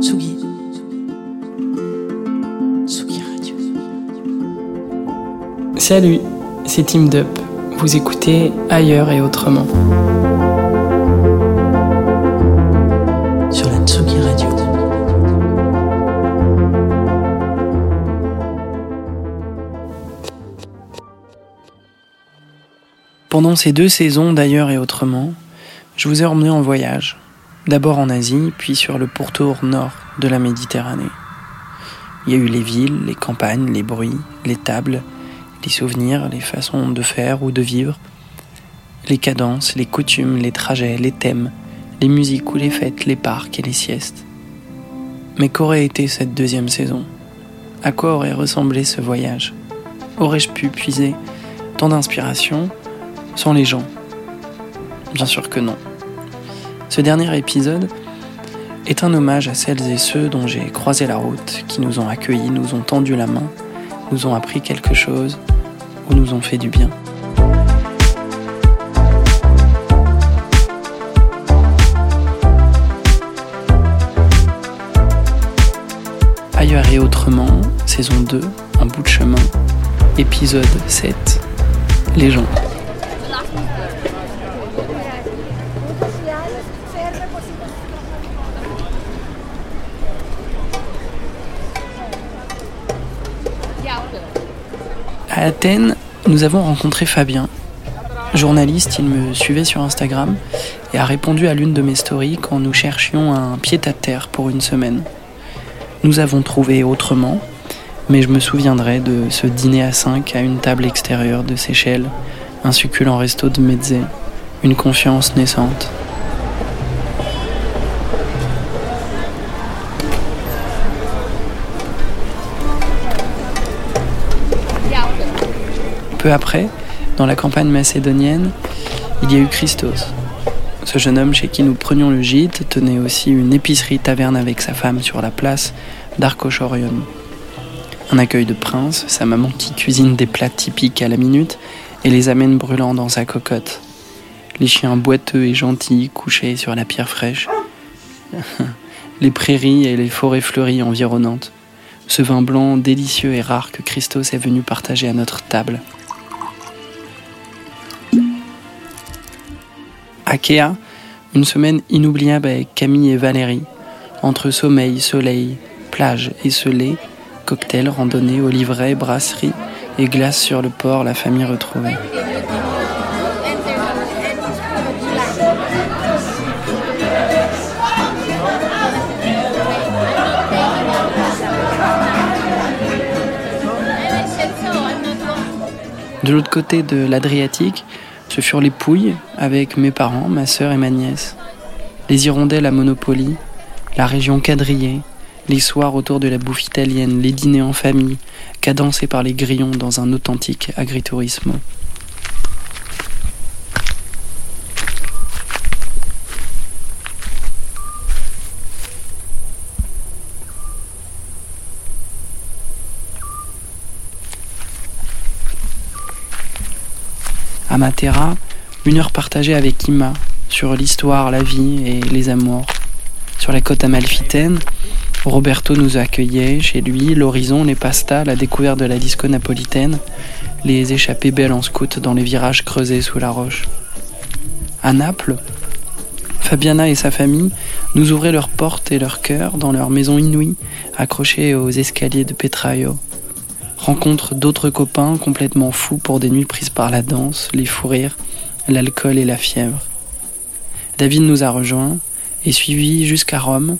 Tsugi. Tsugi Radio. Salut, c'est Team Dup. Vous écoutez Ailleurs et Autrement. Sur la Tsugi Radio. Pendant ces deux saisons d'Ailleurs et Autrement, je vous ai emmené en voyage. D'abord en Asie, puis sur le pourtour nord de la Méditerranée. Il y a eu les villes, les campagnes, les bruits, les tables, les souvenirs, les façons de faire ou de vivre, les cadences, les coutumes, les trajets, les thèmes, les musiques ou les fêtes, les parcs et les siestes. Mais qu'aurait été cette deuxième saison? À quoi aurait ressemblé ce voyage? Aurais-je pu puiser tant d'inspiration sans les gens? Bien sûr que non. Ce dernier épisode est un hommage à celles et ceux dont j'ai croisé la route, qui nous ont accueillis, nous ont tendu la main, nous ont appris quelque chose ou nous ont fait du bien. Ailleurs et autrement, saison 2, en bout de chemin, épisode 7, les gens. À Athènes, nous avons rencontré Fabien. Journaliste, il me suivait sur Instagram et a répondu à l'une de mes stories quand nous cherchions un pied-à-terre pour une semaine. Nous avons trouvé autrement, mais je me souviendrai de ce dîner à 5 à une table extérieure de Seychelles, un succulent resto de Mezzé, une confiance naissante. Peu après, dans la campagne macédonienne, il y a eu Christos. Ce jeune homme chez qui nous prenions le gîte tenait aussi une épicerie taverne avec sa femme sur la place d'Arcochorion. Un accueil de prince, sa maman qui cuisine des plats typiques à la minute et les amène brûlants dans sa cocotte. Les chiens boiteux et gentils couchés sur la pierre fraîche. les prairies et les forêts fleuries environnantes. Ce vin blanc délicieux et rare que Christos est venu partager à notre table. Akea, une semaine inoubliable avec Camille et Valérie. Entre sommeil, soleil, plage esselée, cocktail, randonnée, oliveraie, brasserie et glace sur le port, la famille retrouvée. De l'autre côté de l'Adriatique, ce furent les Pouilles avec mes parents, ma sœur et ma nièce. Les hirondelles à Monopoly, la région quadrillée, les soirs autour de la bouffe italienne, les dîners en famille, cadencés par les grillons dans un authentique agritourisme. À Matera, une heure partagée avec Ima sur l'histoire, la vie et les amours. Sur la côte amalfitaine, Roberto nous accueillait chez lui, l'horizon, les pastas, la découverte de la disco napolitaine, les échappées belles en scout dans les virages creusés sous la roche. À Naples, Fabiana et sa famille nous ouvraient leurs portes et leurs cœurs dans leur maison inouïe, accrochée aux escaliers de Petraio. Rencontre d'autres copains complètement fous pour des nuits prises par la danse, les fous rires, l'alcool et la fièvre. David nous a rejoints et suivi jusqu'à Rome,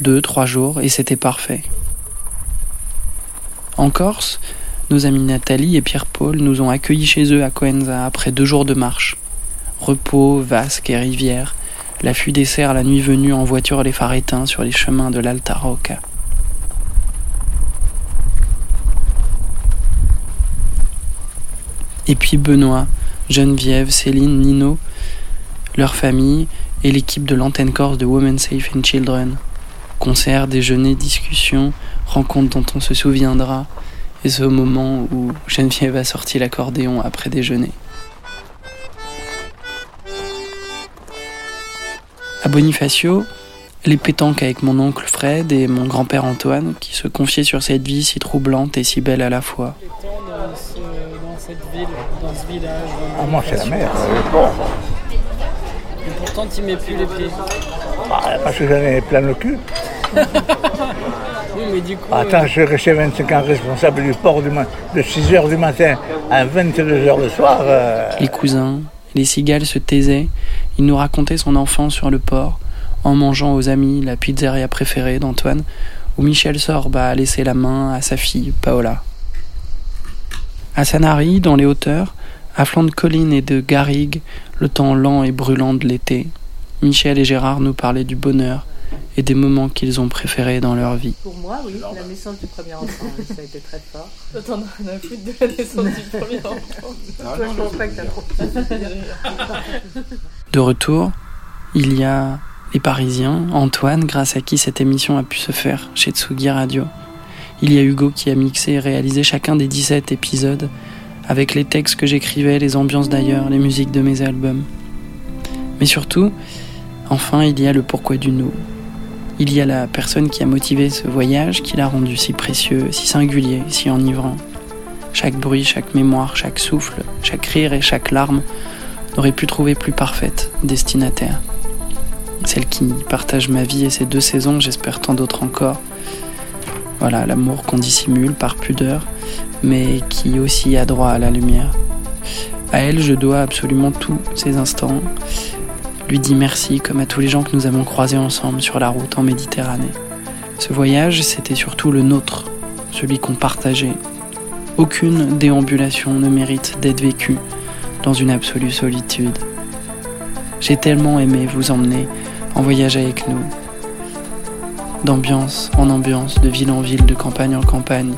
deux, trois jours, et c'était parfait. En Corse, nos amis Nathalie et Pierre-Paul nous ont accueillis chez eux à Coenza après deux jours de marche. Repos, vasques et rivières, L'affût des cerfs la nuit venue en voiture les phares éteints sur les chemins de l'Alta Rocca. Et puis Benoît, Geneviève, Céline, Nino, leur famille et l'équipe de l'antenne corse de Women Safe and Children. Concerts, déjeuners, discussions, rencontres dont on se souviendra, et ce moment où Geneviève a sorti l'accordéon après déjeuner. À Bonifacio, les pétanques avec mon oncle Fred et mon grand-père Antoine qui se confiaient sur cette vie si troublante et si belle à la fois. dans cette ville, dans ce village. Ah, moi, c'est la mer. Et pourtant, tu mets plus les pieds. Ah, parce que j'en ai plein le cul. Oui, mais du coup. Attends, euh, je suis resté 25 ans responsable du port du de 6h du matin à 22h le soir. euh, Les cousins, les cigales se taisaient. Il nous racontait son enfance sur le port, en mangeant aux amis la pizzeria préférée d'Antoine, où Michel Sorba a laissé la main à sa fille, Paola. À Sanary, dans les hauteurs, à flanc de collines et de garrigues, le temps lent et brûlant de l'été, Michel et Gérard nous parlaient du bonheur et des moments qu'ils ont préférés dans leur vie. Pour moi, oui, la naissance du premier enfant, ça a été très fort. T'en as rien à foutre de la naissance du premier enfant. Toi, je pense pas que t'as trop. De retour, il y a les Parisiens, Antoine, grâce à qui cette émission a pu se faire chez Tsugi Radio. Il y a Hugo qui a mixé et réalisé chacun des 17 épisodes avec les textes que j'écrivais, les ambiances d'ailleurs, les musiques de mes albums. Mais surtout, enfin, il y a le pourquoi du nous. Il y a la personne qui a motivé ce voyage, qui l'a rendu si précieux, si singulier, si enivrant. Chaque bruit, chaque mémoire, chaque souffle, chaque rire et chaque larme n'aurait pu trouver plus parfaite destinataire. Celle qui partage ma vie et ses deux saisons, j'espère tant d'autres encore. Voilà, l'amour qu'on dissimule par pudeur, mais qui aussi a droit à la lumière. À elle, je dois absolument tous ces instants. Lui dis merci comme à tous les gens que nous avons croisés ensemble sur la route en Méditerranée. Ce voyage, c'était surtout le nôtre, celui qu'on partageait. Aucune déambulation ne mérite d'être vécue dans une absolue solitude. J'ai tellement aimé vous emmener en voyage avec nous, d'ambiance en ambiance, de ville en ville, de campagne en campagne,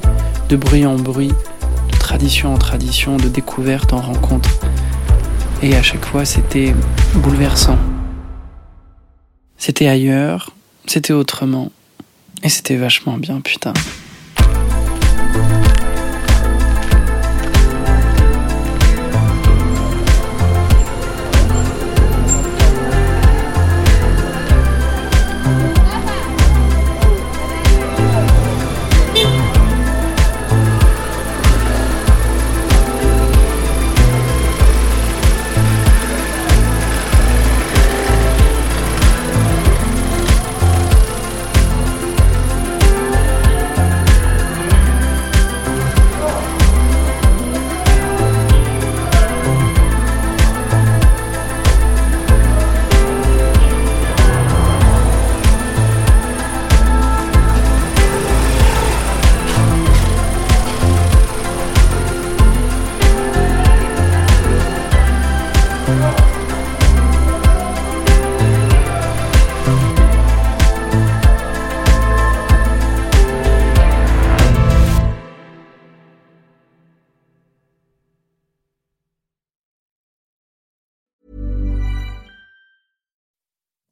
de bruit en bruit, de tradition en tradition, de découverte en rencontre. Et à chaque fois, c'était bouleversant. C'était ailleurs, c'était autrement, et c'était vachement bien, putain.